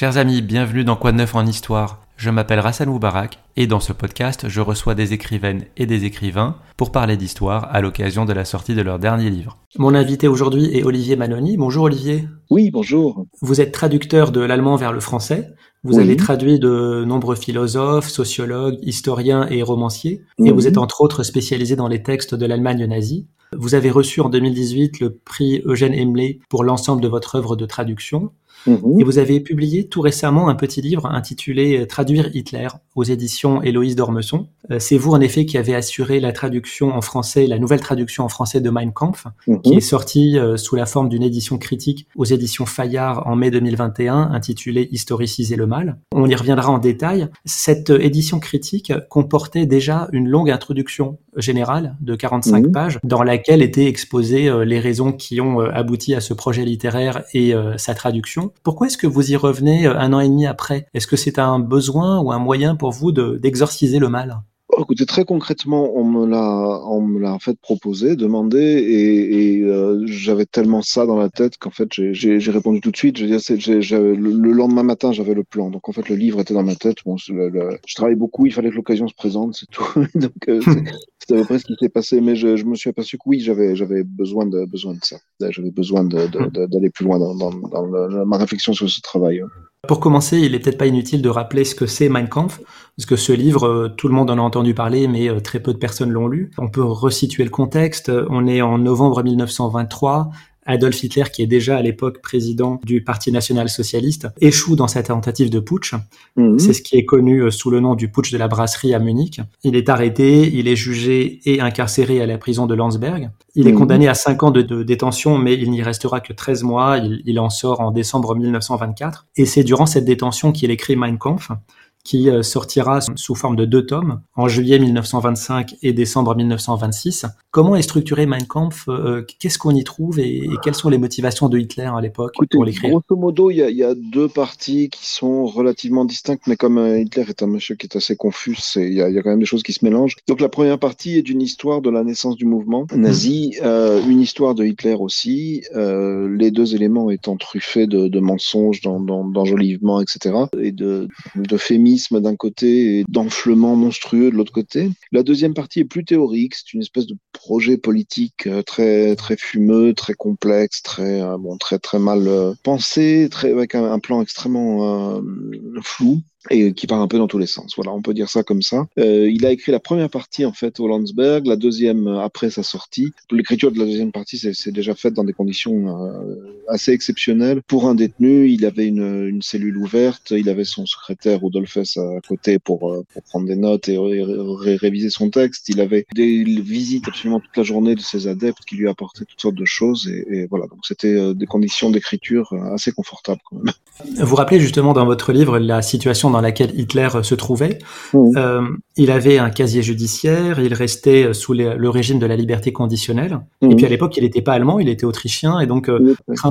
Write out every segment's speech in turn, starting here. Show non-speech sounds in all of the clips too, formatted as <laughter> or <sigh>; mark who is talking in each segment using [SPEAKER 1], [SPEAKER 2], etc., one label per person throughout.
[SPEAKER 1] Chers amis, bienvenue dans Quoi de neuf en histoire. Je m'appelle Rassan Moubarak et dans ce podcast, je reçois des écrivaines et des écrivains pour parler d'histoire à l'occasion de la sortie de leur dernier livre. Mon invité aujourd'hui est Olivier Manoni. Bonjour Olivier.
[SPEAKER 2] Oui, bonjour.
[SPEAKER 1] Vous êtes traducteur de l'allemand vers le français. Vous avez traduit de nombreux philosophes, sociologues, historiens et romanciers, et vous êtes entre autres spécialisé dans les textes de l'Allemagne nazie. Vous avez reçu en 2018 le prix Eugène Emley pour l'ensemble de votre œuvre de traduction. Mhm. Et vous avez publié tout récemment un petit livre intitulé Traduire Hitler aux éditions Héloïse d'Ormesson. Euh, c'est vous en effet qui avez assuré la traduction en français, la nouvelle traduction en français de Mein Kampf, mhm. qui est sortie euh, sous la forme d'une édition critique aux éditions Fayard en mai 2021, intitulée Historiciser le mal. On y reviendra en détail. Cette édition critique comportait déjà une longue introduction générale de 45 mhm. pages dans laquelle étaient exposées euh, les raisons qui ont abouti à ce projet littéraire et sa traduction pourquoi est-ce que vous y revenez euh, un an et demi après? Est-ce que c'est un besoin ou un moyen pour vous d'exorciser le mal?
[SPEAKER 2] Oh, Écoutez, très concrètement, on me l'a, on me l'a en fait proposé, demandé, et, euh, j'avais tellement ça dans la tête qu'en fait j'ai, répondu tout de suite. Je veux dire, le, lendemain matin, j'avais le plan, donc en fait le livre était dans ma tête. Bon, je travaille beaucoup, il fallait que l'occasion se présente, c'est tout. <laughs> donc euh, c'est, à peu près ce qui s'est passé, mais je, me suis aperçu que oui, j'avais, j'avais besoin de besoin de ça. J'avais besoin de, hmm. d'aller plus loin dans, dans, ma réflexion sur ce travail.
[SPEAKER 1] Pour commencer, il est peut-être pas inutile de rappeler ce que c'est Mein Kampf, parce que ce livre, euh, tout le monde en a entendu parler, mais euh, très peu de personnes l'ont lu. On peut resituer le contexte. On est en novembre 1923. Adolf Hitler, qui est déjà à l'époque président du Parti national socialiste, échoue dans sa tentative de putsch. Mhm. C'est ce qui est connu euh, sous le nom du putsch de la brasserie à Munich. Il est arrêté, il est jugé et incarcéré à la prison de Landsberg. Il est mhm. condamné à 5 ans de, détention, mais il n'y restera que 13 mois. Il, il en sort en décembre 1924. Et c'est durant cette détention qu'il écrit Mein Kampf, qui euh, sortira sous forme de deux tomes en juillet 1925 et décembre 1926. Comment est structuré Mein Kampf euh, Qu'est-ce qu'on y trouve et, quelles sont les motivations de Hitler à l'époque pour l'écrire?
[SPEAKER 2] Grosso modo, il y, a deux parties qui sont relativement distinctes, mais comme euh, Hitler est un monsieur qui est assez confus, il y, a quand même des choses qui se mélangent. Donc la première partie est d'une histoire de la naissance du mouvement nazi, une histoire de Hitler aussi, les deux éléments étant truffés de, mensonges, d'enjolivements, etc., et de, de d'un côté et d'enflement monstrueux de l'autre côté. La deuxième partie est plus théorique, c'est une espèce de projet politique euh, très très fumeux, très complexe, très euh, bon, très très mal euh, pensé, très avec un, plan extrêmement flou et qui part un peu dans tous les sens. Voilà, on peut dire ça comme ça. Euh, il a écrit la première partie en fait au Landsberg, la deuxième euh, après sa sortie. L'écriture de la deuxième partie c'est déjà faite dans des conditions euh, assez exceptionnelles. Pour un détenu, il avait une, cellule ouverte, il avait son secrétaire Rudolf à côté pour, euh, prendre des notes et réviser son texte. Il avait des visites absolument toute la journée de ses adeptes qui lui apportaient toutes sortes de choses et, voilà. Donc c'était euh, des conditions d'écriture assez confortables quand même.
[SPEAKER 1] Vous rappelez justement dans votre livre la situation dans laquelle Hitler se trouvait. Euh, il avait un casier judiciaire, il restait sous le régime de la liberté conditionnelle. Et puis à l'époque, il n'était pas allemand, il était autrichien, et donc euh, craint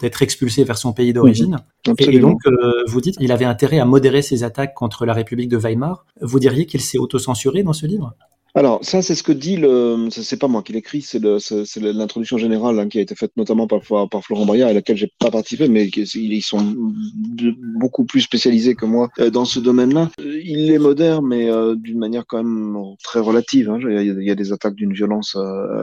[SPEAKER 1] d'être expulsé vers son pays d'origine. Et, donc, euh, vous dites, il avait intérêt à modérer ses attaques contre la République de Weimar. Vous diriez qu'il s'est autocensuré dans ce livre?
[SPEAKER 2] Alors, ça, c'est ce que dit le. C'est pas moi qui l'écris, c'est l'introduction générale hein, qui a été faite notamment par, par Florent Bria, à laquelle j'ai pas participé, mais ils sont beaucoup plus spécialisés que moi euh, dans ce domaine-là. Euh, il est moderne, mais euh, d'une manière quand même très relative. Hein. Il, y a, des attaques d'une violence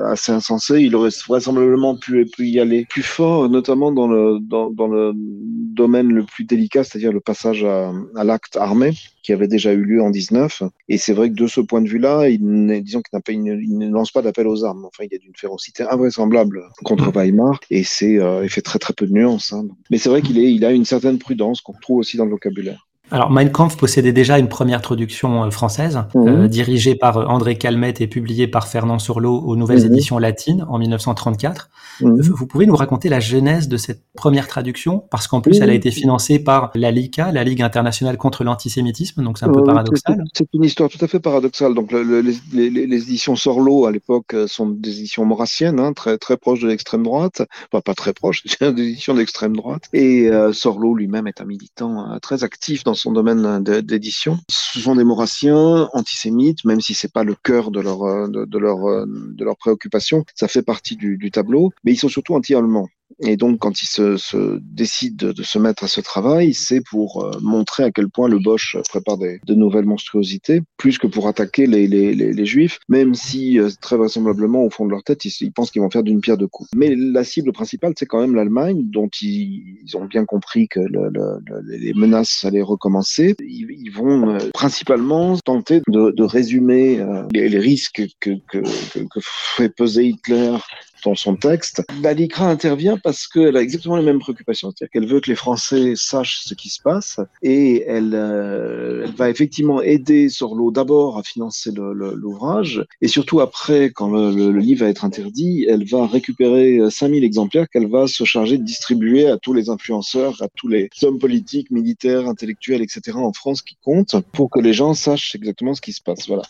[SPEAKER 2] assez insensée. Il aurait vraisemblablement pu, pu, y aller plus fort, notamment dans le, dans, le domaine le plus délicat, c'est-à-dire le passage à l'acte armé qui avait déjà eu lieu en 19. Et c'est vrai que de ce point de vue-là, il, disons qu'il ne lance pas d'appel aux armes. Enfin, il y a d'une férocité invraisemblable contre Weimar et c'est euh, il fait très très peu de nuances. Hein. Mais c'est vrai qu'il est, il a une certaine prudence qu'on retrouve aussi dans le vocabulaire.
[SPEAKER 1] Alors, Mein Kampf possédait déjà une première traduction euh, française, mhm. euh, dirigée par euh, André Calmette et publiée par Fernand Surlot aux Nouvelles mhm. Éditions Latines en 1934. Mhm. Vous pouvez nous raconter la genèse de cette première traduction? Parce qu'en plus, elle a été financée par la LICA, la Ligue internationale contre l'antisémitisme, donc c'est un peu paradoxal.
[SPEAKER 2] C'est une histoire tout à fait paradoxale. Donc, les, éditions Sorlo, à l'époque, sont des éditions maurassiennes, hein, très, très proches de l'extrême droite. Enfin, pas très proches, c'est <laughs> des éditions d'extrême droite. Et Sorlo lui-même est un militant très actif dans son domaine d'édition. Ce sont des maurassiens antisémites, même si c'est pas le cœur de leur de, leur de leur préoccupation. Ça fait partie du, tableau, mais ils sont surtout anti-allemands. Et donc, quand il se, se décide de, se mettre à ce travail, c'est pour euh, montrer à quel point le Bosch prépare des, de nouvelles monstruosités, plus que pour attaquer les, les, les, Juifs, même si euh, très vraisemblablement, au fond de leur tête, ils, ils pensent qu'ils vont faire d'une pierre deux coups. Mais la cible principale, c'est quand même l'Allemagne, dont ils, ils, ont bien compris que le, le, les menaces allaient recommencer. Ils, ils vont euh, principalement tenter de, de résumer euh, les, risques que, que, que, que fait peser Hitler dans son texte. LICRA intervient parce qu'elle a exactement les mêmes préoccupations. C'est-à-dire qu'elle veut que les Français sachent ce qui se passe et elle, euh, va effectivement aider Sorlo d'abord à financer l'ouvrage et surtout après, quand le, livre va être interdit, elle va récupérer 5000 exemplaires qu'elle va se charger de distribuer à tous les influenceurs, à tous les hommes politiques, militaires, intellectuels, etc. en France qui comptent pour que les gens sachent exactement ce qui se passe. Voilà.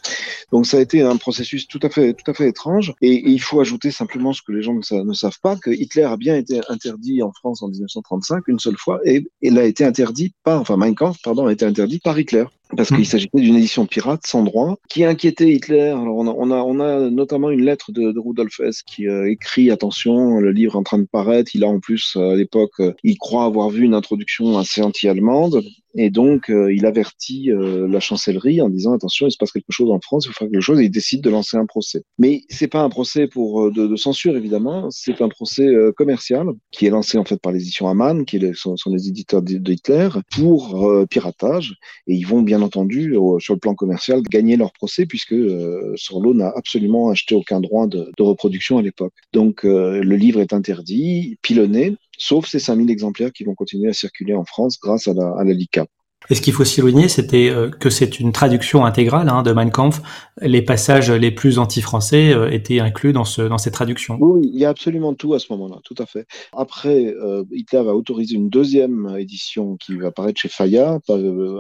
[SPEAKER 2] Donc ça a été un processus tout à fait, tout à fait étrange et, et il faut ajouter simplement ce que les gens ne, savent pas, que Hitler a bien été interdit en France en 1935 une seule fois et il a été interdit par, enfin Mein Kampf, pardon, a été interdit par Hitler parce qu'il s'agissait d'une édition pirate sans droit qui inquiétait Hitler. Alors on a, on a, on a notamment une lettre de, de Rudolf Hess qui euh, écrit attention, le livre est en train de paraître. Il a en plus à l'époque, euh, il croit avoir vu une introduction assez anti-allemande et donc euh, il avertit euh, la chancellerie en disant attention, il se passe quelque chose en France, il faut faire quelque chose. Et il décide de lancer un procès. Mais c'est pas un procès pour de, de censure évidemment, c'est un procès commercial qui est lancé en fait par les éditions Amann, qui est, sont, sont, les éditeurs de, de Hitler pour piratage et ils vont bien entendu, sur le plan commercial, gagner leur procès puisque euh, Sorlo n'a absolument acheté aucun droit de, reproduction à l'époque. Donc euh, le livre est interdit, pilonné, sauf ces 5000 exemplaires qui vont continuer à circuler en France grâce à la, à la LICA.
[SPEAKER 1] Et ce qu'il faut souligner, c'était euh, que c'est une traduction intégrale hein, de Mein Kampf. Les passages les plus anti-français euh, étaient inclus dans, ce, dans cette traduction.
[SPEAKER 2] Oui, il y a absolument tout à ce moment-là, tout à fait. Après, euh, Hitler va autoriser une deuxième édition qui va apparaître chez Fayard,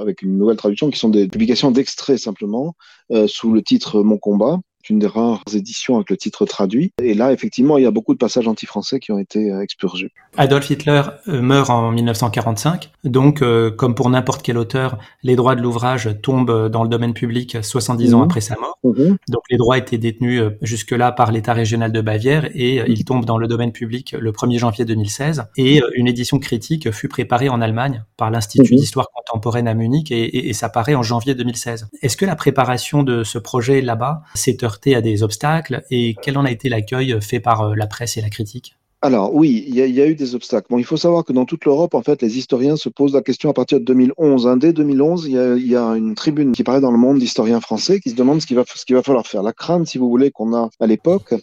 [SPEAKER 2] avec une nouvelle traduction, qui sont des publications d'extraits simplement, euh, sous le titre Mon combat une des rares éditions avec le titre traduit. Et là, effectivement, il y a beaucoup de passages anti-français qui ont été euh, expurgés.
[SPEAKER 1] Adolf Hitler euh, meurt en 1945. Donc, euh, comme pour n'importe quel auteur, les droits de l'ouvrage tombent dans le domaine public 70 mmh. ans après sa mort. Mmh. Donc, les droits étaient détenus jusque-là par l'État régional de Bavière et mmh. ils tombent dans le domaine public le 1er janvier 2016. Et une édition critique fut préparée en Allemagne par l'Institut d'histoire contemporaine à Munich et, et, et ça paraît en janvier 2016. Est-ce que la préparation de ce projet là-bas s'est à des obstacles et quel en a été l'accueil fait par la presse et la critique?
[SPEAKER 2] Alors oui, il y, a eu des obstacles. Bon, il faut savoir que dans toute l'Europe, en fait, les historiens se posent la question à partir de 2011. Hein. Dès 2011, il y, a, une tribune qui paraît dans le monde d'historiens français qui se demande ce qu'il va, qu'il va falloir faire. La crainte, si vous voulez, qu'on a à l'époque,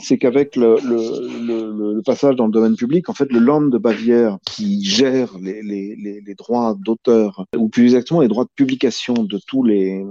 [SPEAKER 2] c'est qu'avec le, passage dans le domaine public, en fait, le Land de Bavière qui gère les droits d'auteur, ou plus exactement les droits de publication de tous les,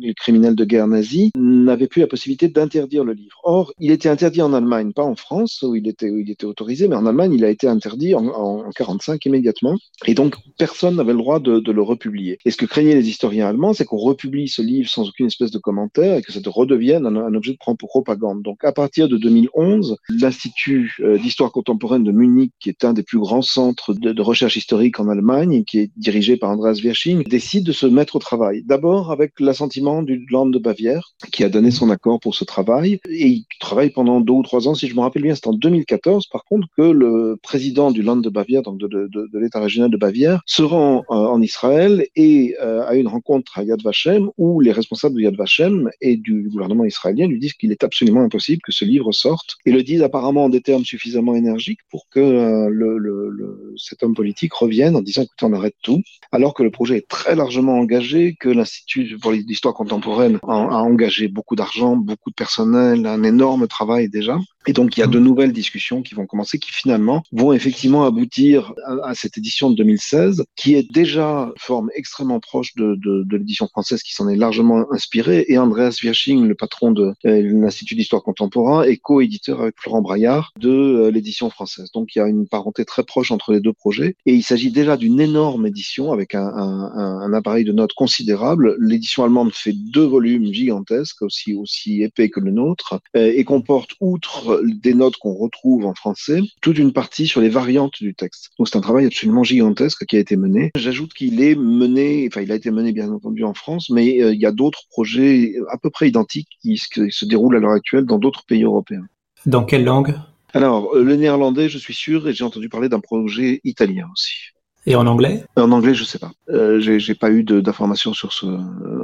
[SPEAKER 2] les criminels de guerre nazis, n'avait plus la possibilité d'interdire le livre. Or, il était interdit en Allemagne, pas en France, où il était, autorisé, mais en Allemagne, il a été interdit en, en 45 immédiatement. Et donc, personne n'avait le droit de, le republier. Et ce que craignaient les historiens allemands, c'est qu'on republie ce livre sans aucune espèce de commentaire et que ça redevienne un, objet de propagande. Donc, à partir de 2011, l'Institut euh, d'histoire contemporaine de Munich, qui est un des plus grands centres de, recherche historique en Allemagne, et qui est dirigé par Andreas Wirsching, décide de se mettre au travail. D'abord avec l'assentiment du Land de Bavière, qui a donné son accord pour ce travail. Et il travaille pendant deux ou trois ans, si je me rappelle bien, c'est en 2014 par contre que le président du Land de Bavière, donc de, de, de, l'État régional de Bavière, se rend euh, en Israël et euh, a une rencontre à Yad Vashem où les responsables de Yad Vashem et du gouvernement israélien lui disent qu'il est absolument impossible que ce livre sorte et le disent apparemment en des termes suffisamment énergiques pour que euh, le, le, cet homme politique revienne en disant écoutez on arrête tout alors que le projet est très largement engagé, que l'Institut pour l'histoire contemporaine a, engagé beaucoup d'argent, beaucoup de personnel, un énorme travail déjà. Et donc, il y a de nouvelles discussions qui vont commencer, qui finalement vont effectivement aboutir à, à cette édition de 2016, qui est déjà forme extrêmement proche de, de, de l'édition française, qui s'en est largement inspirée. Et Andreas Wirsching, le patron de euh, l'Institut d'histoire contemporain, est co-éditeur avec Florent Braillard de euh, l'édition française. Donc, il y a une parenté très proche entre les deux projets. Et il s'agit déjà d'une énorme édition avec un, un, un appareil de notes considérable. L'édition allemande fait deux volumes gigantesques, aussi, aussi épais que le nôtre, euh, et comporte, outre des notes qu'on retrouve en français, toute une partie sur les variantes du texte. Donc c'est un travail absolument gigantesque qui a été mené. J'ajoute qu'il est mené, enfin il a été mené bien entendu en France, mais euh, il y a d'autres projets à peu près identiques qui se, se déroulent à l'heure actuelle dans d'autres pays européens.
[SPEAKER 1] Dans quelle langue?
[SPEAKER 2] Alors, le néerlandais, je suis sûr, et j'ai entendu parler d'un projet italien aussi.
[SPEAKER 1] Et en anglais?
[SPEAKER 2] En anglais, je sais pas. Euh, j'ai pas eu d'informations sur ce,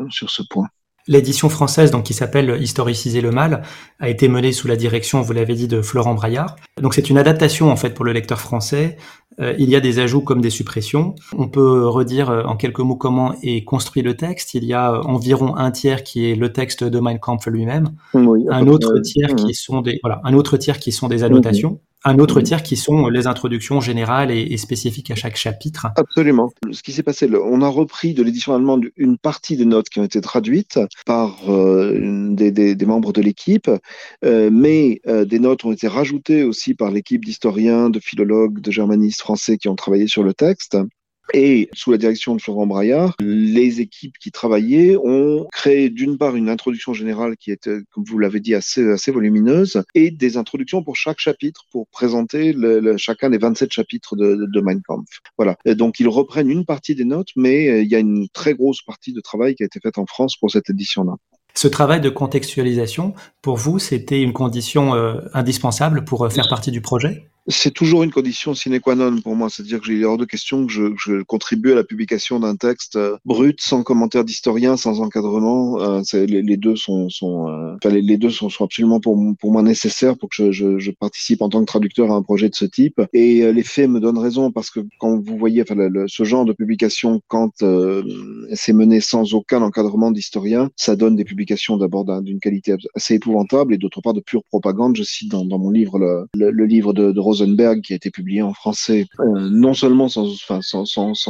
[SPEAKER 2] sur ce point.
[SPEAKER 1] L'édition française, donc qui s'appelle Historiciser le mal, a été menée sous la direction, vous l'avez dit, de Florent Braillard. Donc c'est une adaptation en fait pour le lecteur français. Euh, il y a des ajouts comme des suppressions. On peut redire euh, en quelques mots comment est construit le texte. Il y a euh, environ un tiers qui est le texte de Mein Kampf lui-même, un autre tiers qui sont des voilà, un autre tiers qui sont des annotations un autre tiers qui sont les introductions générales et, spécifiques à chaque chapitre.
[SPEAKER 2] Absolument. Ce qui s'est passé, on a repris de l'édition allemande une partie des notes qui ont été traduites par euh, des, membres de l'équipe, euh, mais euh, des notes ont été rajoutées aussi par l'équipe d'historiens, de philologues, de germanistes français qui ont travaillé sur le texte. Et sous la direction de Florent Braillard, les équipes qui travaillaient ont créé d'une part une introduction générale qui était, comme vous l'avez dit, assez, assez volumineuse, et des introductions pour chaque chapitre pour présenter le, chacun des 27 chapitres de, de Mein Kampf. Voilà. Et donc ils reprennent une partie des notes, mais euh, il y a une très grosse partie de travail qui a été faite en France pour cette édition-là.
[SPEAKER 1] Ce travail de contextualisation, pour vous, c'était une condition euh, indispensable pour euh, faire partie du projet?
[SPEAKER 2] C'est toujours une condition sine qua non pour moi. C'est-à-dire que j'ai hors de question que je, je, contribue à la publication d'un texte euh, brut, sans commentaire d'historien, sans encadrement. Euh, les, deux sont, sont euh, les, deux sont, absolument pour, moi nécessaires pour que je, je, je, participe en tant que traducteur à un projet de ce type. Et les faits me donnent raison parce que quand vous voyez ce genre de publication, quand c'est mené sans aucun encadrement d'historien, ça donne des publications d'abord d'une qualité assez épouvantable et d'autre part de pure propagande. Je cite dans, dans mon livre le, le, livre de, de Rosenberg qui a été publié en français, euh, non seulement sans,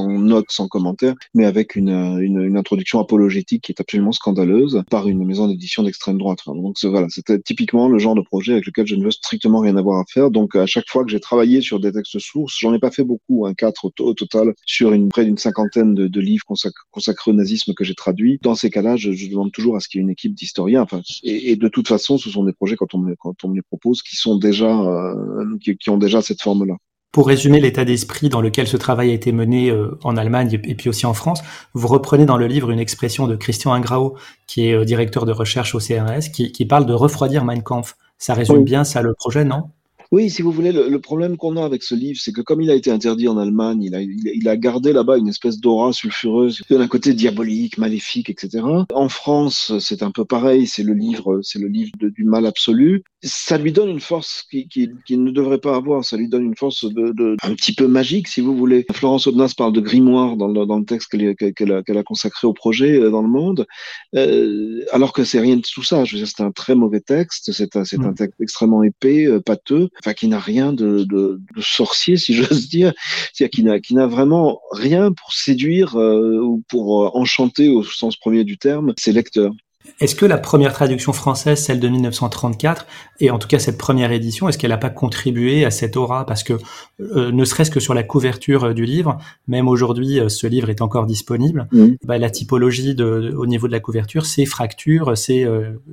[SPEAKER 2] notes, sans commentaires, mais avec une, une, introduction apologétique qui est absolument scandaleuse par une maison d'édition d'extrême droite. donc voilà, c'était typiquement le genre de projet avec lequel je ne veux strictement rien avoir à faire. Donc à chaque fois que j'ai travaillé sur des textes sources, j'en ai pas fait beaucoup, un quatre au, total, sur près d'une cinquantaine de, livres consacrés au nazisme que j'ai traduits. Dans ces cas-là, je, demande toujours à ce qu'il y ait une équipe d'historiens. Et, de toute façon, ce sont des projets quand on me, les propose qui sont déjà euh, qui ont déjà cette forme-là.
[SPEAKER 1] Pour résumer l'état d'esprit dans lequel ce travail a été mené euh, en Allemagne et puis aussi en France, vous reprenez dans le livre une expression de Christian Ingrao, qui est euh, directeur de recherche au CNRS, qui, parle de refroidir Mein Kampf. Ça résume bien ça le projet, non?
[SPEAKER 2] Oui, si vous voulez, le, problème qu'on a avec ce livre, c'est que comme il a été interdit en Allemagne, il a, il, a gardé là-bas une espèce d'aura sulfureuse, d'un côté diabolique, maléfique, etc. En France, c'est un peu pareil, c'est le livre, c'est le livre du mal absolu. Ça lui donne une force qu'il qui, qui ne devrait pas avoir. Ça lui donne une force de, de, un petit peu magique, si vous voulez. Florence Aubenas parle de grimoire dans le, dans le texte qu'elle qu a, a, consacré au projet euh, dans le monde, euh, alors que c'est rien de tout ça. Je veux dire, c'est un très mauvais texte. C'est un, un mm. texte extrêmement épais, euh, pâteux enfin qui n'a rien de, sorcier, si <laughs> j'ose dire, c'est-à-dire qui n'a vraiment rien pour séduire euh, ou pour euh, enchanter au sens premier du terme ses lecteurs.
[SPEAKER 1] Est-ce que la première traduction française, celle de 1934, et en tout cas cette première édition, est-ce qu'elle n'a pas contribué à cette aura? Parce que euh, ne serait-ce que sur la couverture euh, du livre, même aujourd'hui, euh, ce livre est encore disponible. Mmh. Bah, la typologie de, au niveau de la couverture, c'est fracture, c'est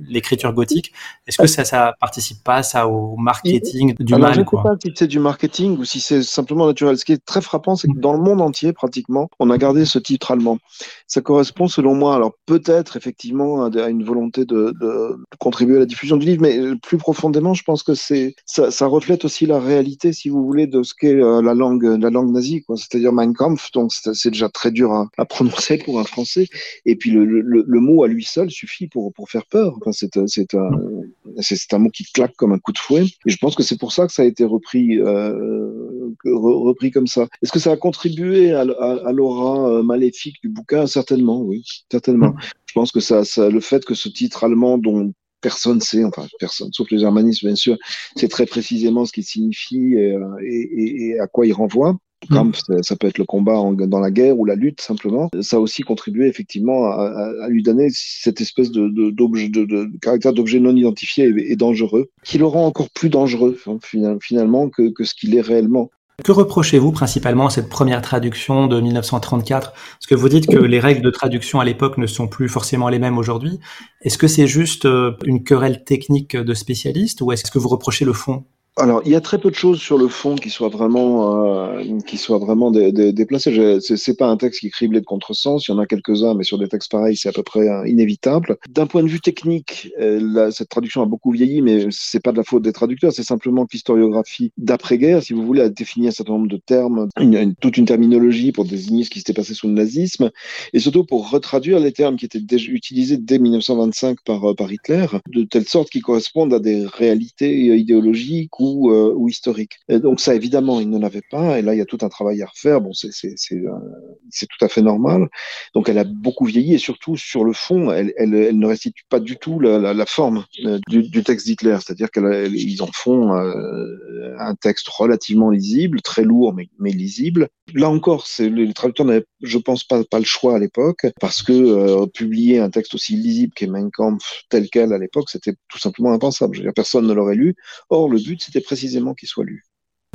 [SPEAKER 1] l'écriture gothique. Est-ce que ça, ça participe pas ça au marketing du mal
[SPEAKER 2] Je ne sais pas si c'est du marketing ou si c'est simplement naturel. Ce qui est très frappant, c'est que dans le monde entier, pratiquement, on a gardé ce titre allemand. Ça correspond, selon moi, alors peut-être effectivement à à une volonté de, contribuer à la diffusion du livre, mais plus profondément, je pense que c'est ça, reflète aussi la réalité, si vous voulez, de ce qu'est euh, la langue, la langue nazie, quoi. C'est-à-dire Mein Kampf, donc c'est déjà très dur à, prononcer pour un Français. Et puis le, mot à lui seul suffit pour, pour faire peur. Enfin, c'est c'est un, c'est un mot qui claque comme un coup de fouet. Et je pense que c'est pour ça que ça a été repris, euh, repris comme ça. Est-ce que ça a contribué à, à, à l'aura euh, maléfique du bouquin? Certainement, oui, certainement. Je pense que ça, ça, le fait que ce titre allemand dont personne sait, enfin personne, sauf les germanistes bien sûr, c'est très précisément ce qu'il signifie et, euh, et, et, à quoi il renvoie. Comme mm. ça peut être le combat en, dans la guerre ou la lutte simplement. Ça a aussi contribué effectivement à, à, lui donner cette espèce de, de, de, de caractère d'objet non identifié et, et, dangereux, qui le rend encore plus dangereux hein, finalement que, que ce qu'il est réellement.
[SPEAKER 1] Que reprochez-vous principalement à cette première traduction de 1934 Parce que vous dites que les règles de traduction à l'époque ne sont plus forcément les mêmes aujourd'hui. Est-ce que c'est juste euh, une querelle technique de spécialistes ou est-ce que vous reprochez le fond?
[SPEAKER 2] Alors, il y a très peu de choses sur le fond qui soient vraiment, euh, qui soient vraiment dé, dé, déplacées. C'est pas un texte qui est criblé de contresens. Il y en a quelques-uns, mais sur des textes pareils, c'est à peu près euh, inévitable. D'un point de vue technique, euh, cette traduction a beaucoup vieilli, mais c'est pas de la faute des traducteurs. C'est simplement que l'historiographie d'après-guerre, si vous voulez, a défini un certain nombre de termes, une, une, toute une terminologie pour désigner ce qui s'était passé sous le nazisme, et surtout pour retraduire les termes qui étaient déjà utilisés dès 1925 par, euh, par Hitler, de telle sorte qu'ils correspondent à des réalités idéologiques ou, euh, ou historique. Et donc ça, évidemment, il n'en avait pas. Et là, il y a tout un travail à refaire. Bon, c'est euh, tout à fait normal. Donc elle a beaucoup vieilli et surtout sur le fond, elle, elle, elle ne restitue pas du tout la, la, la forme euh, du, du, texte d'Hitler. C'est-à-dire qu'ils en font euh, un texte relativement lisible, très lourd mais, mais lisible. Là encore, les traducteurs n'avaient, je pense, pas, pas le choix à l'époque parce que euh, publier un texte aussi lisible qu'est Mein Kampf tel quel à l'époque, c'était tout simplement impensable. Je veux dire, personne ne l'aurait lu. Or, le but, c'était précisément qu'il soit lu.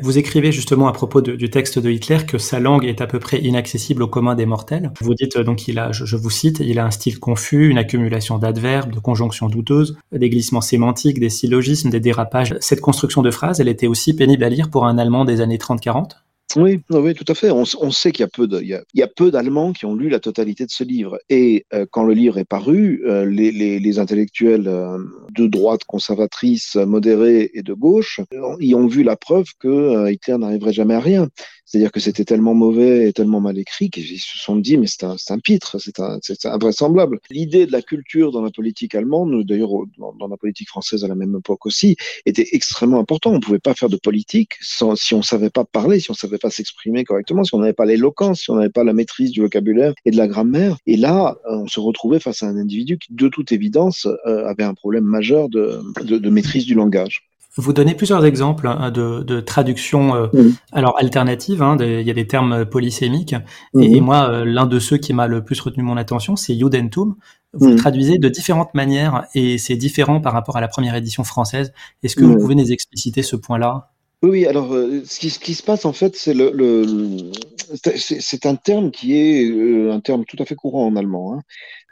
[SPEAKER 1] Vous écrivez justement à propos du texte de Hitler que sa langue est à peu près inaccessible au commun des mortels. Vous dites donc qu'il a, je, je, vous cite, il a un style confus, une accumulation d'adverbes, de conjonctions douteuses, des glissements sémantiques, des syllogismes, des dérapages. Cette construction de phrases, elle était aussi pénible à lire pour un Allemand des années 30-40
[SPEAKER 2] oui, oui, tout à fait. On, sait qu'il y a peu il y a, peu d'Allemands qui ont lu la totalité de ce livre. Et euh, quand le livre est paru, euh, les, intellectuels euh, de droite conservatrice, modérée et de gauche, y ont vu la preuve que Hitler n'arriverait jamais à rien. C'est-à-dire que c'était tellement mauvais et tellement mal écrit qu'ils se sont dit, mais c'est un, un, pitre, c'est invraisemblable. L'idée de la culture dans la politique allemande, d'ailleurs dans, la politique française à la même époque aussi, était extrêmement important. On ne pouvait pas faire de politique sans, si on ne savait pas parler, si on ne pas s'exprimer correctement, si on n'avait pas l'éloquence, si on n'avait pas la maîtrise du vocabulaire et de la grammaire. Et là, on se retrouvait face à un individu qui, de toute évidence, euh, avait un problème majeur de, de, de maîtrise du langage.
[SPEAKER 1] Vous donnez plusieurs exemples hein, de, de traductions euh, mmh. alors alternatives. Hein, il y a des termes polysémiques. Mmh. Et, et, moi, euh, l'un de ceux qui m'a le plus retenu mon attention, c'est Judentum. Vous mmh. le traduisez de différentes manières et c'est différent par rapport à la première édition française. Est-ce que vous pouvez nous expliciter ce point-là?
[SPEAKER 2] Oui, alors euh, ce, qui, se passe en fait, c'est le, c'est un terme qui est euh, un terme tout à fait courant en allemand. Hein.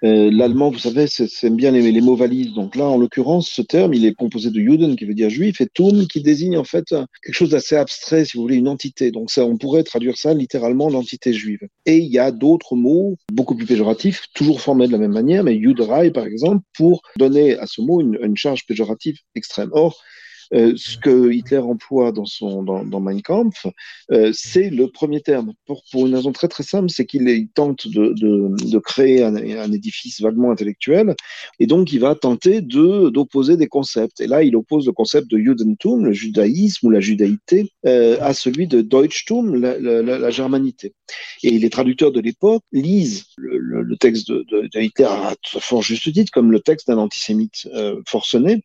[SPEAKER 2] Euh, L'allemand, vous savez, c'est bien les, les, mots valises. Donc là, en l'occurrence, ce terme, il est composé de Juden, qui veut dire juif, et Tum, qui désigne en fait quelque chose d'assez abstrait, si vous voulez, une entité. Donc ça, on pourrait traduire ça littéralement l'entité juive. Et il y a d'autres mots beaucoup plus péjoratifs, toujours formés de la même manière, mais Juderei, par exemple, pour donner à ce mot une, une charge péjorative extrême. Or, euh, ce que Hitler emploie dans, son, dans, dans Mein Kampf, euh, c'est le premier terme. Pour, pour, une raison très très simple, c'est qu'il tente de, de, de créer un, un, édifice vaguement intellectuel, et donc il va tenter d'opposer des concepts. Et là, il oppose le concept de Judentum, le judaïsme ou la judaïté, euh, à celui de Deutschtum, la, la, germanité. Et les traducteurs de l'époque lisent le, texte de, Hitler à fort juste titre comme le texte d'un antisémite forcené.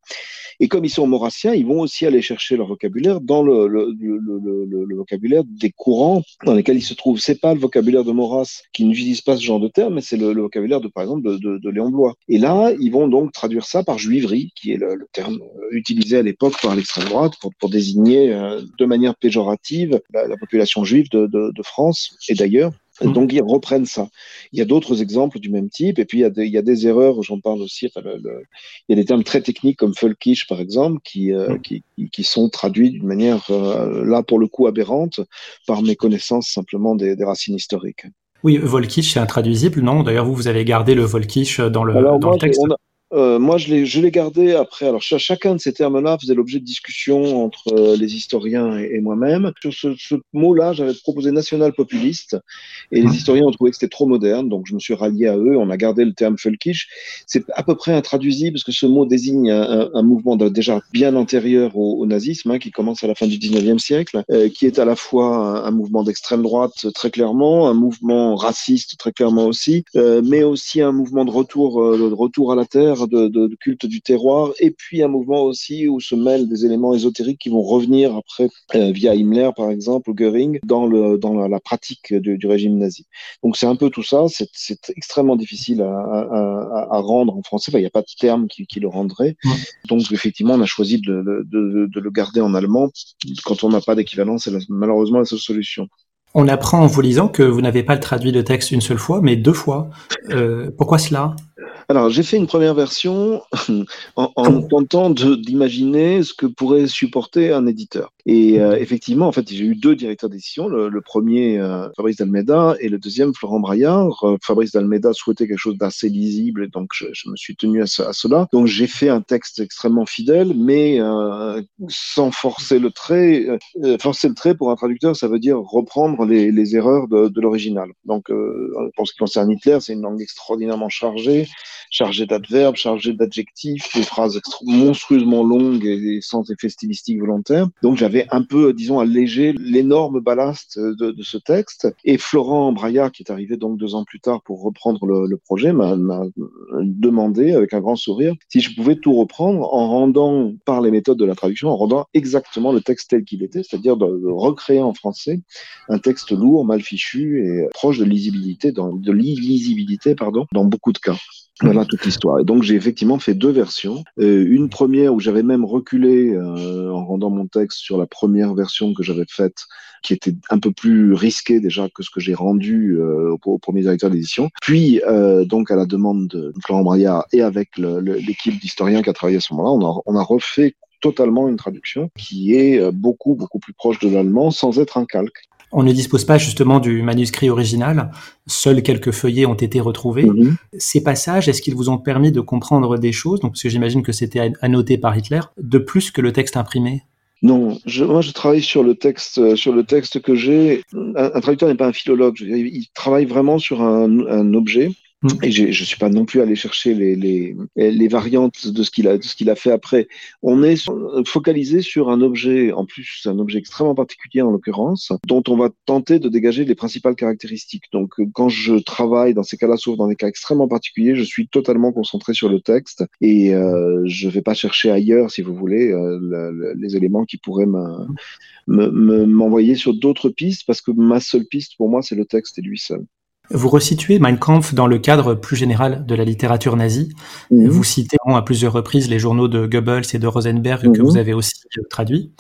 [SPEAKER 2] Et comme ils sont maurassiens, ils vont aussi aller chercher leur vocabulaire dans le, vocabulaire des courants dans lesquels ils se trouvent. C'est pas le vocabulaire de Maurras qui n'utilise pas ce genre de terme, mais c'est le, vocabulaire de, par exemple, de, de, Léon Blois. Et là, ils vont donc traduire ça par juiverie, qui est le, terme utilisé à l'époque par l'extrême droite pour, désigner euh, de manière péjorative la, la population juive de France et d'ailleurs. Mmh. Donc ils reprennent ça. Il y a d'autres exemples du même type, et puis il y a des, il y a des erreurs, j'en parle aussi, enfin, le, le, il y a des termes très techniques comme Völkisch par exemple, qui, euh, mmh. qui, qui, sont traduits d'une manière, euh, là pour le coup, aberrante, par méconnaissance simplement des, des racines historiques.
[SPEAKER 1] Oui, Volkisch, c'est intraduisible, non? D'ailleurs, vous, vous avez gardé le Volkisch dans le, Alors, dans moi, le texte
[SPEAKER 2] a, euh, moi, je l'ai gardé après. Alors, ch chacun de ces termes-là faisait l'objet de discussions entre euh, les historiens et, et moi-même. Sur ce, ce mot-là, j'avais proposé national populiste et les mmh. historiens ont trouvé que c'était trop moderne, donc je me suis rallié à eux. On a gardé le terme Völkisch. C'est à peu près intraduisible parce que ce mot désigne un, un mouvement déjà bien antérieur au, au nazisme, hein, qui commence à la fin du 19e siècle, euh, qui est à la fois un, un mouvement d'extrême droite très clairement, un mouvement raciste très clairement aussi, euh, mais aussi un mouvement de retour, euh, de retour à la terre de, de, de, culte du terroir, et puis un mouvement aussi où se mêlent des éléments ésotériques qui vont revenir après euh, via Himmler par exemple ou Göring dans, le, dans la, la pratique du, du, régime nazi. Donc c'est un peu tout ça, c'est extrêmement difficile à, à, à, rendre en français, enfin, il n'y a pas de terme qui, qui le rendrait. Ouais. Donc effectivement on a choisi de, de, le garder en allemand. Quand on n'a pas d'équivalent, c'est malheureusement la seule solution.
[SPEAKER 1] On apprend en vous lisant que vous n'avez pas traduit le texte une seule fois, mais deux fois. Euh, pourquoi cela?
[SPEAKER 2] Alors, j'ai fait une première version <laughs> en, <coughs> tentant d'imaginer ce que pourrait supporter un éditeur. Et euh, effectivement, en fait, j'ai eu deux directeurs d'édition. Le, premier, euh, Fabrice Dalmeda, et le deuxième, Florent Braillard. Euh, Fabrice Dalmeda souhaitait quelque chose d'assez lisible, donc je, me suis tenu à, cela. Donc, j'ai fait un texte extrêmement fidèle, mais sans forcer le trait. forcer le trait pour un traducteur, ça veut dire reprendre les, erreurs de, l'original. Donc, pour ce qui concerne Hitler, c'est une langue extraordinairement chargée chargé d'adverbes, chargé d'adjectifs, des phrases monstrueusement longues et sans effet stylistique volontaire. Donc j'avais un peu, disons, allégé l'énorme ballast de, ce texte. Et Florent Braillard, qui est arrivé donc deux ans plus tard pour reprendre le, projet, m'a demandé avec un grand sourire si je pouvais tout reprendre en rendant, par les méthodes de la traduction, en rendant exactement le texte tel qu'il était, c'est-à-dire de, recréer en français un texte lourd, mal fichu et proche de lisibilité, dans, l'illisibilité, dans beaucoup de cas. Voilà toute l'histoire. Et donc j'ai effectivement fait deux versions. Euh, une première où j'avais même reculé euh, en rendant mon texte sur la première version que j'avais faite, qui était un peu plus risquée déjà que ce que j'ai rendu euh, au, premier directeur d'édition. Puis euh, donc à la demande de Florent Braillard et avec l'équipe d'historiens qui a travaillé à ce moment-là, on a, on a refait totalement une traduction qui est euh, beaucoup beaucoup plus proche de l'allemand sans être un calque.
[SPEAKER 1] On ne dispose pas justement du manuscrit original. Seuls quelques feuillets ont été retrouvés. Mhm. Ces passages, est-ce qu'ils vous ont permis de comprendre des choses, donc parce que j'imagine que c'était annoté par Hitler, de plus que le texte imprimé?
[SPEAKER 2] Non, je, moi je travaille sur le texte, euh, sur le texte que j'ai. Un, traducteur n'est pas un philologue. il travaille vraiment sur un objet. Et je ne suis pas non plus allé chercher les, les, les variantes de ce qu'il a, de a fait après. On est focalisé sur un objet, en plus un objet extrêmement particulier en l'occurrence, dont on va tenter de dégager les principales caractéristiques. Donc quand je travaille dans ces cas-là, sauf dans des cas extrêmement particuliers, je suis totalement concentré sur le texte et euh, je ne vais pas chercher ailleurs, si vous voulez, euh, les éléments qui pourraient m'envoyer sur d'autres pistes, parce que ma seule piste pour moi, c'est le texte et lui seul.
[SPEAKER 1] Vous resituez Mein Kampf dans le cadre plus général de la littérature nazie. Mhm. Vous citez à plusieurs reprises les journaux de Goebbels et de Rosenberg que mhm. vous avez aussi euh, traduits.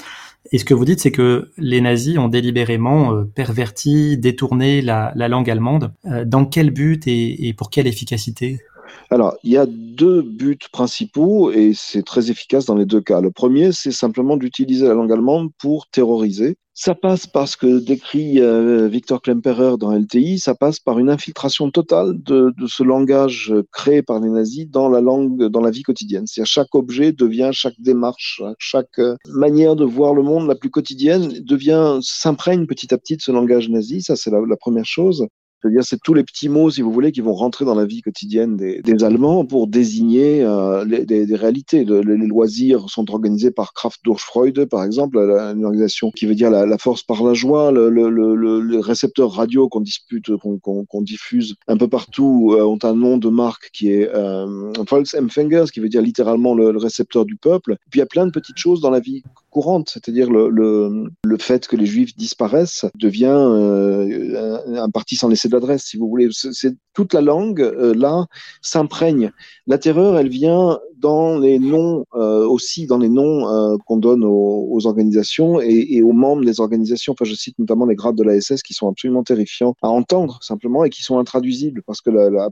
[SPEAKER 1] Et ce que vous dites, c'est que les nazis ont délibérément euh, perverti, détourné la, langue allemande. Euh, dans quel but et pour quelle efficacité?
[SPEAKER 2] Alors, il y a deux buts principaux et c'est très efficace dans les deux cas. Le premier, c'est simplement d'utiliser la langue allemande pour terroriser. Ça passe parce que décrit euh, Victor Klemperer dans LTI, ça passe par une infiltration totale de, de, ce langage créé par les nazis dans la langue, dans la vie quotidienne. C'est-à-dire chaque objet devient, chaque démarche, chaque euh, manière de voir le monde la plus quotidienne devient, s'imprègne petit à petit de ce langage nazi. Ça, c'est la première chose. C'est-à-dire, c'est tous les petits mots, si vous voulez, qui vont rentrer dans la vie quotidienne des, Allemands pour désigner euh, des, réalités. les loisirs sont organisés par Kraft durch Freude, par exemple, une organisation qui veut dire la, force par la joie. Le récepteur radio qu'on dispute, qu'on diffuse un peu partout, euh, ont un nom de marque qui est euh, Volksempfänger, ce qui veut dire littéralement le, récepteur du peuple. puis il y a plein de petites choses dans la vie courante, c'est-à-dire le, le, le, fait que les juifs disparaissent devient euh, un, parti sans laisser d'adresse, si vous voulez. C'est toute la langue euh, là s'imprègne. La terreur, elle vient dans les noms euh, aussi dans les noms euh, qu'on donne aux, aux organisations et, et, aux membres des organisations. Enfin, je cite notamment les grades de la SS qui sont absolument terrifiants à entendre simplement et qui sont intraduisibles parce que la, la,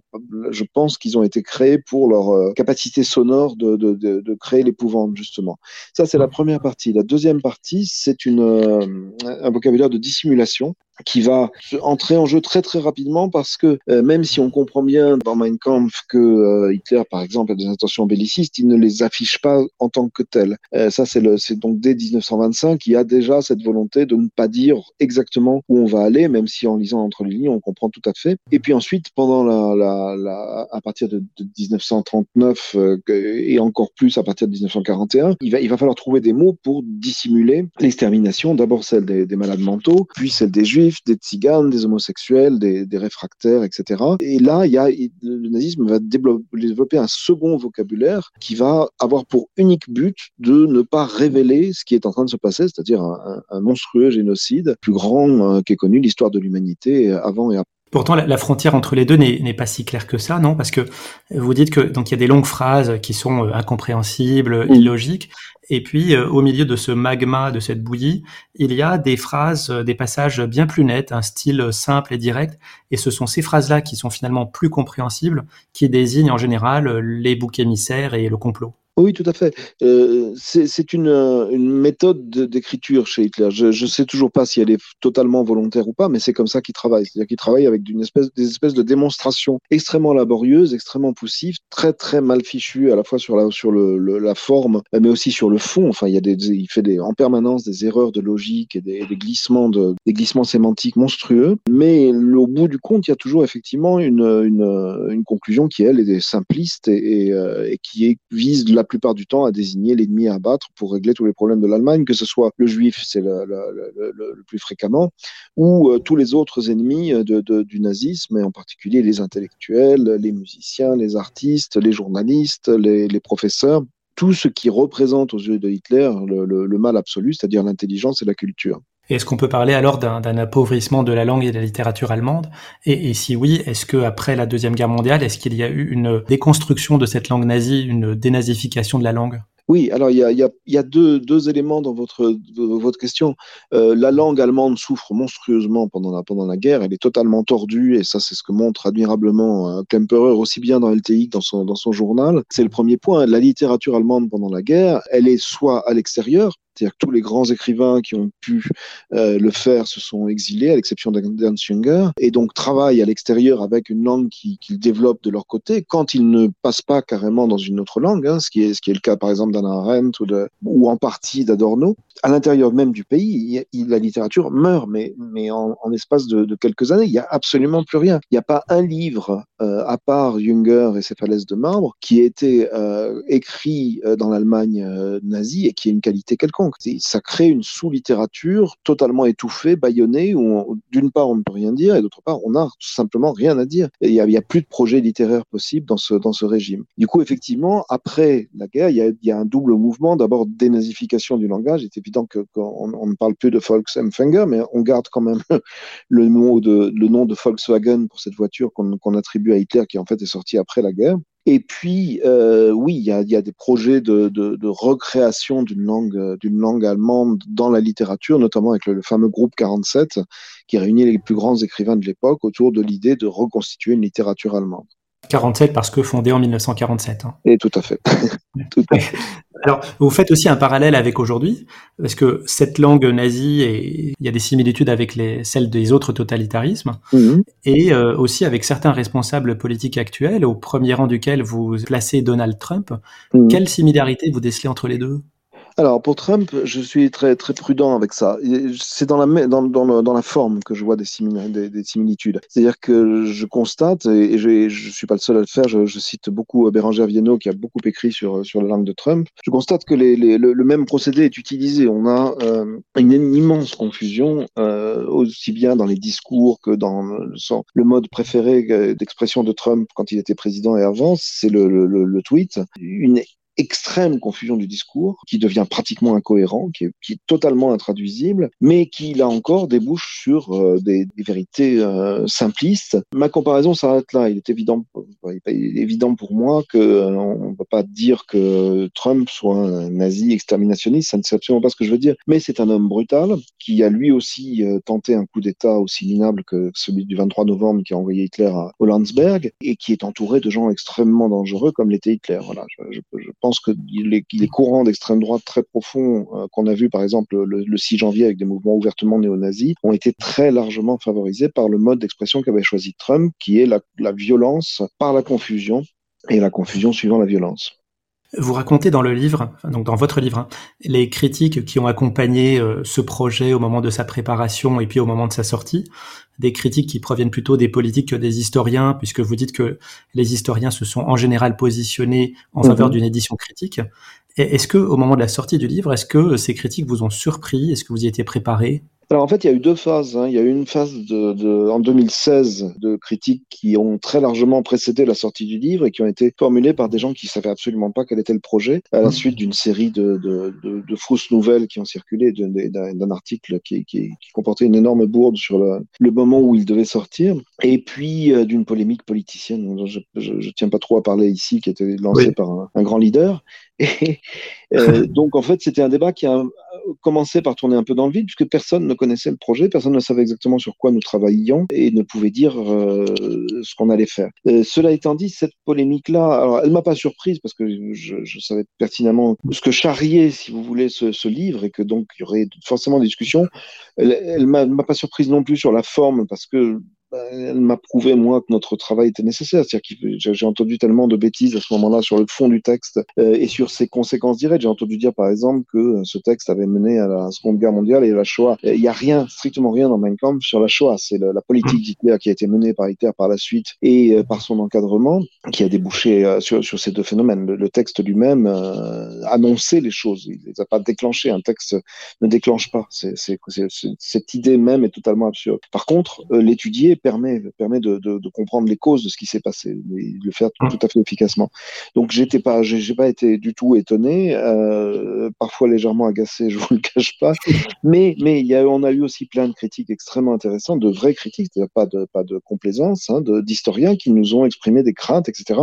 [SPEAKER 2] je pense qu'ils ont été créés pour leur euh, capacité sonore de, de, de, de créer l'épouvante justement. Ça, c'est la première partie. La deuxième partie, c'est une euh, un vocabulaire de dissimulation qui va entrer en jeu très très rapidement parce que euh, même si on comprend bien dans Mein Kampf que euh, Hitler par exemple a des intentions bellicistes, il ne les affiche pas en tant que telles. Euh, ça c'est le c'est donc dès 1925 qu'il y a déjà cette volonté de ne pas dire exactement où on va aller, même si en lisant entre les lignes on comprend tout à fait. Et puis ensuite pendant la, la, la à partir de, de 1939 et encore plus à partir de 1941, il va il va falloir trouver des mots pour dissimuler l'extermination, d'abord celle des, des malades mentaux, puis celle des juifs des tziganes, des homosexuels, des, réfractaires, etc. Et là, il y a, le nazisme va développer un second vocabulaire qui va avoir pour unique but de ne pas révéler ce qui est en train de se passer, c'est-à-dire un, monstrueux génocide plus grand euh, qu'est connu l'histoire de l'humanité avant et après
[SPEAKER 1] Pourtant, la, frontière entre les deux n'est pas si claire que ça, non? Parce que vous dites que donc il y a des longues phrases qui sont euh, incompréhensibles, illogiques, et puis euh, au milieu de ce magma, de cette bouillie, il y a des phrases, euh, des passages bien plus nets, un style simple et direct, et ce sont ces phrases-là qui sont finalement plus compréhensibles, qui désignent en général les boucs émissaires et le complot.
[SPEAKER 2] Oui, tout à fait. Euh, c'est une, euh, méthode d'écriture chez Hitler. Je ne sais toujours pas si elle est totalement volontaire ou pas, mais c'est comme ça qu'il travaille. C'est-à-dire qu'il travaille avec des espèces de démonstrations extrêmement laborieuses, extrêmement poussives, très très mal fichues à la fois sur la, sur le, la forme, mais aussi sur le fond. Enfin, il, y a des, il fait en permanence des erreurs de logique et des, glissements, de, des glissements sémantiques monstrueux. Mais au bout du compte, il y a toujours effectivement une, une, conclusion qui, elle, est simpliste euh, et qui est, vise la plupart du temps à désigner l'ennemi à abattre pour régler tous les problèmes de l'Allemagne, que ce soit le juif, c'est le, plus fréquemment, ou euh, tous les autres ennemis de, du nazisme, et en particulier les intellectuels, les musiciens, les artistes, les journalistes, les, les professeurs, tout ce qui représente aux yeux de Hitler le, mal absolu, c'est-à-dire l'intelligence et la culture.
[SPEAKER 1] Est-ce qu'on peut parler alors d'un appauvrissement de la langue et de la littérature allemande? Et, si oui, est-ce que après la deuxième guerre mondiale, est-ce qu'il y a eu une déconstruction de cette langue nazie, une dénazification de la langue?
[SPEAKER 2] Oui, alors il y a, deux, éléments dans votre, question. Euh, la langue allemande souffre monstrueusement pendant la, pendant la guerre. Elle est totalement tordue et ça, c'est ce que montre admirablement euh, Klemperer aussi bien dans LTI que dans son, dans son journal. C'est le premier point. La littérature allemande pendant la guerre, elle est soit à l'extérieur, c'est-à-dire que tous les grands écrivains qui ont pu euh, le faire se sont exilés, à l'exception d'Ernst Jünger, et donc travaillent à l'extérieur avec une langue qu'ils développent de leur côté, quand ils ne passent pas carrément dans une autre langue, hein, ce, qui est, le cas par exemple d'Anna Arendt ou, en partie d'Adorno. À l'intérieur même du pays, la littérature meurt, mais, mais en, en espace de, de, quelques années, il n'y a absolument plus rien. Il n'y a pas un livre, euh, à part Jünger et ses falaises de marbre, qui ait été euh, écrit euh, dans l'Allemagne euh, nazie et qui ait une qualité quelconque. Ça crée une sous-littérature totalement étouffée, bâillonnée, où d'une part on ne peut rien dire et d'autre part on n'a tout simplement rien à dire. Il n'y a, plus de projet littéraire possible dans ce, dans ce régime. Du coup, effectivement, après la guerre, il y a, a un double mouvement. D'abord, dénazification du langage. Il est évident qu'on on ne parle plus de Volksempfänger, mais on garde quand même <laughs> le nom de Volkswagen pour cette voiture qu'on attribue Hitler, qui en fait est sortie après la guerre. Et puis, euh, oui, il y a, des projets de, recréation d'une langue, d'une langue allemande dans la littérature, notamment avec le, le, fameux groupe 47, qui réunit les plus grands écrivains de l'époque autour de l'idée de reconstituer une littérature allemande.
[SPEAKER 1] 47 parce que fondé en 1947. Hein.
[SPEAKER 2] Et tout à fait. <laughs> tout
[SPEAKER 1] à fait. Alors, vous faites aussi un parallèle avec aujourd'hui, parce que cette langue nazie, et il y a des similitudes avec les, celles des autres totalitarismes, mhm. et euh, aussi avec certains responsables politiques actuels, au premier rang duquel vous placez Donald Trump. Mhm. Quelle similarité vous décelez entre les deux?
[SPEAKER 2] Alors pour Trump, je suis très très prudent avec ça. C'est dans la dans, dans, dans, la forme que je vois des, des, des similitudes. C'est-à-dire que je constate et je je suis pas le seul à le faire. Je, cite beaucoup Bérangère Viennot qui a beaucoup écrit sur sur la langue de Trump. Je constate que le, même procédé est utilisé. On a euh, une, immense confusion euh, aussi bien dans les discours que dans le, le mode préféré d'expression de Trump quand il était président et avant, c'est le, le, le, tweet. Extrême confusion du discours, qui devient pratiquement incohérent, qui est, totalement intraduisible, mais qui, là encore, débouche sur euh, des, vérités euh, simplistes. Ma comparaison s'arrête là. Il est évident, est évident pour moi que euh, on ne peut pas dire que Trump soit un nazi exterminationniste, ça ne sait absolument pas ce que je veux dire, mais c'est un homme brutal qui a lui aussi tenté un coup d'État aussi minable que celui du 23 novembre qui a envoyé Hitler à Landsberg et qui est entouré de gens extrêmement dangereux comme l'était Hitler. Voilà, je pense pense qu'il est, est, courant d'extrême droite très profond euh, qu'on a vu par exemple le, 6 janvier avec des mouvements ouvertement néo-nazis ont été très largement favorisés par le mode d'expression qu'avait choisi Trump, qui est la violence par la confusion et la confusion suivant la violence.
[SPEAKER 1] Vous racontez dans le livre, donc dans votre livre, hein, les critiques qui ont accompagné euh, ce projet au moment de sa préparation et puis au moment de sa sortie, des critiques qui proviennent plutôt des politiques que des historiens, puisque vous dites que les historiens se sont en général positionnés en faveur mhm. d'une édition critique. Est-ce que au moment de la sortie du livre, est-ce que ces critiques vous ont surpris? Est-ce que vous y étiez préparé?
[SPEAKER 2] Alors en fait, il y a eu deux phases. Hein. Il y a eu une phase de, de, en 2016 de critiques qui ont très largement précédé la sortie du livre et qui ont été formulées par des gens qui savaient absolument pas quel était le projet, à la mmh. suite d'une série de, de, de, de, fausses nouvelles qui ont circulé, d'un article qui, qui, qui, comportait une énorme bourde sur le, le moment où il devait sortir, et puis euh, d'une polémique politicienne dont je ne tiens pas trop à parler ici, qui a été lancée par un, un, grand leader. <laughs> Et euh, <laughs> donc en fait, c'était un débat qui a commencé par tourner un peu dans le vide, puisque personne ne connaissait le projet, personne ne savait exactement sur quoi nous travaillions et ne pouvait dire euh, ce qu'on allait faire. Euh, cela étant dit, cette polémique-là, alors elle m'a pas surprise parce que je, je, savais pertinemment ce que charriait, si vous voulez, ce, ce, livre et que donc il y aurait forcément des discussions. Elle, elle m'a pas surprise non plus sur la forme parce que elle m'a prouvé, moi, que notre travail était nécessaire. C'est-à-dire que j'ai entendu tellement de bêtises à ce moment-là sur le fond du texte euh, et sur ses conséquences directes. J'ai entendu dire, par exemple, que euh, ce texte avait mené à la Seconde Guerre mondiale et à la Shoah. Il n'y a rien, strictement rien dans Mein Kampf sur la Shoah. C'est la, politique d'Hitler qui a été menée par Hitler par la suite et euh, par son encadrement qui a débouché sur, sur, ces deux phénomènes. Le, texte lui-même annonçait les choses. Il les a pas déclenchés. Un texte ne déclenche pas. C'est, cette idée même est totalement absurde. Par contre, l'étudier permet, permet de, comprendre les causes de ce qui s'est passé, et de le faire tout, à fait efficacement. Donc j'étais pas, j'ai pas été du tout étonné, euh, parfois légèrement agacé, <laughs> je vous le cache pas, mais mais y a, on a eu aussi plein de critiques extrêmement intéressantes, de vraies critiques, c'est-à-dire pas de pas de complaisance, hein, d'historiens qui nous ont exprimé des craintes, etc.,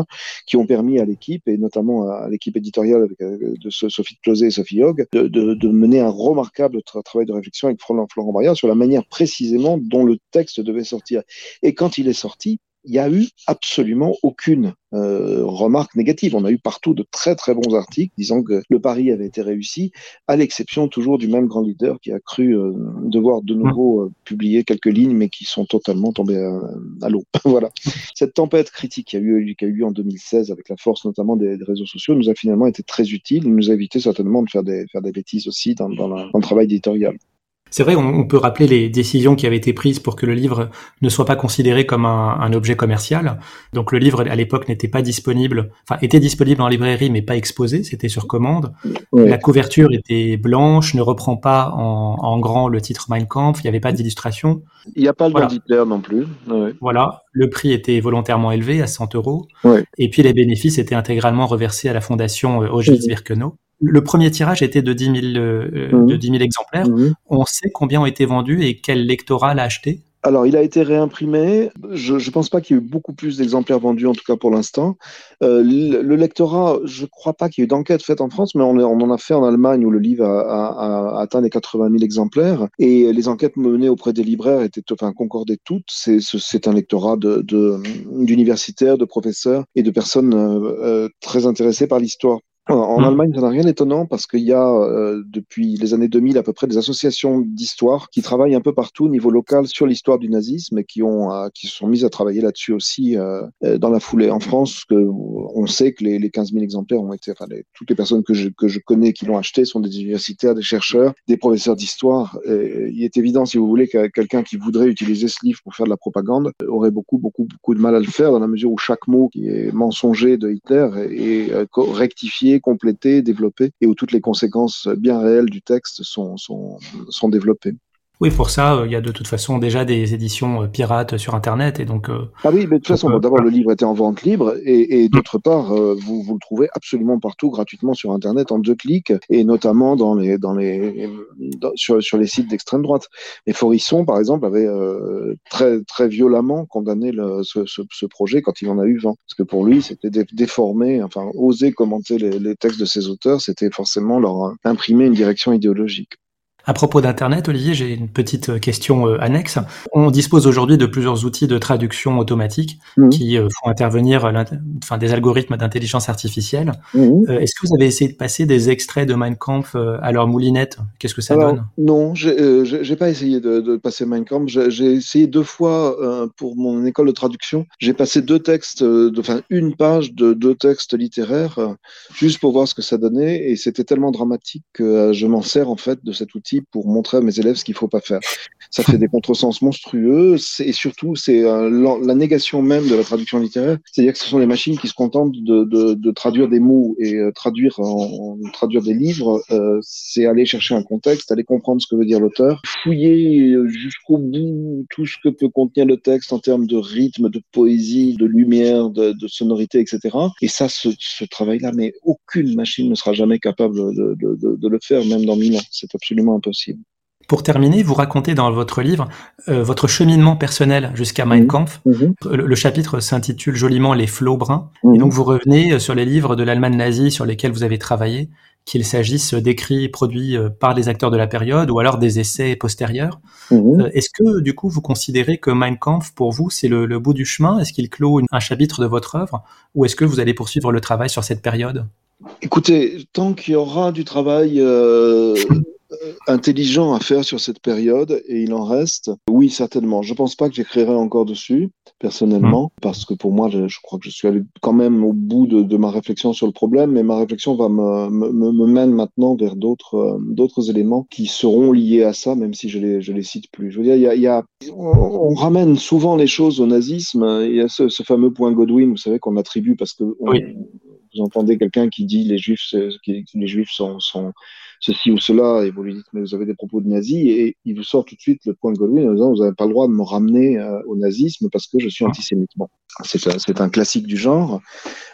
[SPEAKER 2] qui ont permis à l'équipe et notamment à l'équipe éditoriale euh, de Sophie Closet et Sophie Hogg de, de, mener un remarquable travail de réflexion avec Florent Florent sur la manière précisément dont le texte devait sortir. Et quand il est sorti, il n'y a eu absolument aucune euh, remarque négative. On a eu partout de très très bons articles disant que le pari avait été réussi, à l'exception toujours du même grand leader qui a cru euh, devoir de nouveau euh, publier quelques lignes, mais qui sont totalement tombées à, l'eau. <laughs> voilà. Cette tempête critique qui a, eu, a eu en 2016, avec la force notamment des, réseaux sociaux, nous a finalement été très utile. Il nous a évité certainement de faire des, faire des bêtises aussi dans, dans, dans le travail éditorial.
[SPEAKER 1] C'est vrai, on, peut rappeler les décisions qui avaient été prises pour que le livre ne soit pas considéré comme un, objet commercial. Donc le livre à l'époque n'était pas disponible, enfin était disponible en librairie mais pas exposé, c'était sur commande. La couverture était blanche, ne reprend pas en, grand le titre Mein Kampf, il n'y avait pas d'illustration.
[SPEAKER 2] Il n'y a pas le voilà. non plus.
[SPEAKER 1] Voilà, le prix était volontairement élevé à 100 euros. Et puis les bénéfices étaient intégralement reversés à la fondation euh, Auschwitz-Birkenau. Le premier tirage était de 10 000, euh, mmh. de 10 000 exemplaires. Mmh. On sait combien ont été vendus et quel lectorat l'a acheté?
[SPEAKER 2] Alors, il a été réimprimé. Je ne pense pas qu'il y ait eu beaucoup plus d'exemplaires vendus, en tout cas pour l'instant. Euh, le, lectorat, je ne crois pas qu'il y ait eu d'enquête faite en France, mais on, on, en a fait en Allemagne où le livre a, a, a, atteint les 80 000 exemplaires. Et les enquêtes menées auprès des libraires étaient, enfin, concordaient toutes. C'est un lectorat d'universitaires, de, de, professeurs et de personnes euh très intéressées par l'histoire. En mmh. Allemagne, ça n'a rien d'étonnant parce qu'il y a euh, depuis les années 2000 à peu près des associations d'histoire qui travaillent un peu partout au niveau local sur l'histoire du nazisme et qui ont euh, qui se sont mises à travailler là-dessus aussi euh, dans la foulée. En France, que, on sait que les, les 15 000 exemplaires ont été, enfin, toutes les personnes que je, que je connais qui l'ont acheté sont des universitaires, des chercheurs, des professeurs d'histoire. Il est évident, si vous voulez, que quelqu'un qui voudrait utiliser ce livre pour faire de la propagande aurait beaucoup, beaucoup, beaucoup de mal à le faire dans la mesure où chaque mot qui est mensonger de Hitler est, est rectifié complété, développé, et où toutes les conséquences bien réelles du texte sont développées.
[SPEAKER 1] Oui, pour ça, euh, il y a de toute façon déjà des éditions euh, pirates sur Internet et donc. Euh,
[SPEAKER 2] ah oui, mais de toute façon, d'abord le livre était en vente libre et, et d'autre part, vous, vous le trouvez absolument partout gratuitement sur Internet en deux clics et notamment dans les dans les sur, sur les sites d'extrême droite. Et Forisson, par exemple, avait très très violemment condamné le, ce, ce, ce, projet quand il en a eu vent, parce que pour lui, c'était déformer, enfin oser commenter les, les textes de ses auteurs, c'était forcément leur imprimer une direction idéologique.
[SPEAKER 1] À propos d'Internet, Olivier, j'ai une petite euh, question euh, annexe. On dispose aujourd'hui de plusieurs outils de traduction automatique mmh. qui euh, font intervenir enfin, des algorithmes d'intelligence artificielle. Mmh. Est-ce que vous avez essayé de passer des extraits de Mein Kampf à leur moulinette? Qu'est-ce que ça donne?
[SPEAKER 2] Non, j'ai pas essayé de, de, passer Mein Kampf. J'ai essayé deux fois pour mon école de traduction. J'ai passé deux textes, enfin une page de deux textes littéraires, juste pour voir ce que ça donnait. Et c'était tellement dramatique que je m'en sers en fait de cet outil pour montrer à mes élèves ce qu'il faut pas faire. Ça fait des contresens monstrueux et surtout c'est la négation même de la traduction littéraire, c'est-à-dire que ce sont des machines qui se contentent de, traduire des mots et traduire en, traduire des livres, c'est aller chercher un contexte, aller comprendre ce que veut dire l'auteur, fouiller jusqu'au bout tout ce que peut contenir le texte en termes de rythme, de poésie, de lumière, de, sonorité, etc. Et ça, ce, travail-là, mais aucune machine ne sera jamais capable de, le faire, même dans mille ans. C'est absolument
[SPEAKER 1] Pour terminer, vous racontez dans votre livre euh, votre cheminement personnel jusqu'à Mein Kampf. Mhm. Le, chapitre s'intitule joliment Les flots bruns. Et donc vous revenez sur les livres de l'Allemagne nazie sur lesquels vous avez travaillé, qu'il s'agisse d'écrits produits euh, par des acteurs de la période ou alors des essais postérieurs. Mhm. Euh, est-ce que du coup vous considérez que Mein Kampf pour vous c'est le, bout du chemin? Est-ce qu'il clôt un chapitre de votre œuvre? Ou est-ce que vous allez poursuivre le travail sur cette période?
[SPEAKER 2] Écoutez, tant qu'il y aura du travail euh, intelligent à faire sur cette période, et il en reste, oui, certainement. Je ne pense pas que j'écrirai encore dessus, personnellement, mmh. parce que pour moi, je, crois que je suis allé quand même au bout de, ma réflexion sur le problème, mais ma réflexion va me, me, me mène maintenant vers d'autres euh, d'autres éléments qui seront liés à ça, même si je les, je les cite plus. Je veux dire, il y a, y a on, ramène souvent les choses au nazisme. Il y a ce, ce fameux point Godwin, vous savez, qu'on attribue parce que vous entendez quelqu'un qui dit les juifs, les juifs sont, sont ceci ou cela, et vous lui dites, mais vous avez des propos de nazis, et il vous sort tout de suite le point de Godwin en disant, vous n'avez pas le droit de me ramener euh, au nazisme parce que je suis antisémite. Bon, c'est un, classique du genre,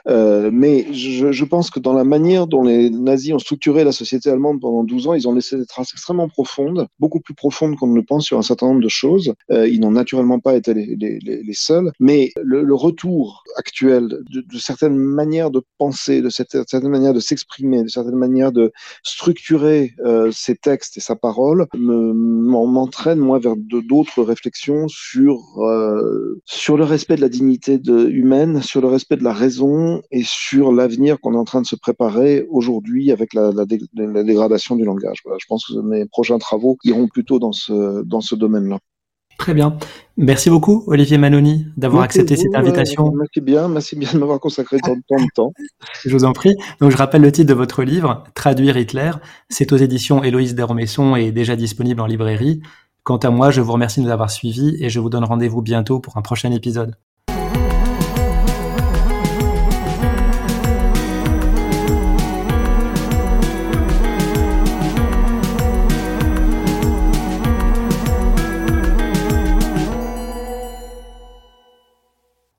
[SPEAKER 2] euh, mais je, pense que dans la manière dont les nazis ont structuré la société allemande pendant 12 ans, ils ont laissé des traces extrêmement profondes, beaucoup plus profondes qu'on ne le pense sur un certain nombre de choses. Euh, ils n'ont naturellement pas été les, les, les seuls, mais le, retour actuel de, certaines manières de penser, de certaines manières de s'exprimer, de certaines manières de structurer euh, ses textes et sa parole m'entraîne moi vers d'autres réflexions sur euh, sur le respect de la dignité humaine, sur le respect de la raison et sur l'avenir qu'on est en train de se préparer aujourd'hui avec la, dégradation du langage. Je pense que mes prochains travaux iront plutôt dans ce dans ce domaine-là.
[SPEAKER 1] Très bien. Merci beaucoup, Olivier Manoni, d'avoir accepté cette invitation.
[SPEAKER 2] merci bien, merci bien de m'avoir consacré tant, de temps. <laughs>
[SPEAKER 1] je vous en prie. Donc, je rappelle le titre de votre livre, Traduire Hitler. C'est aux éditions Héloïse Desromesson et déjà disponible en librairie. Quant à moi, je vous remercie de nous avoir suivis et je vous donne rendez-vous bientôt pour un prochain épisode.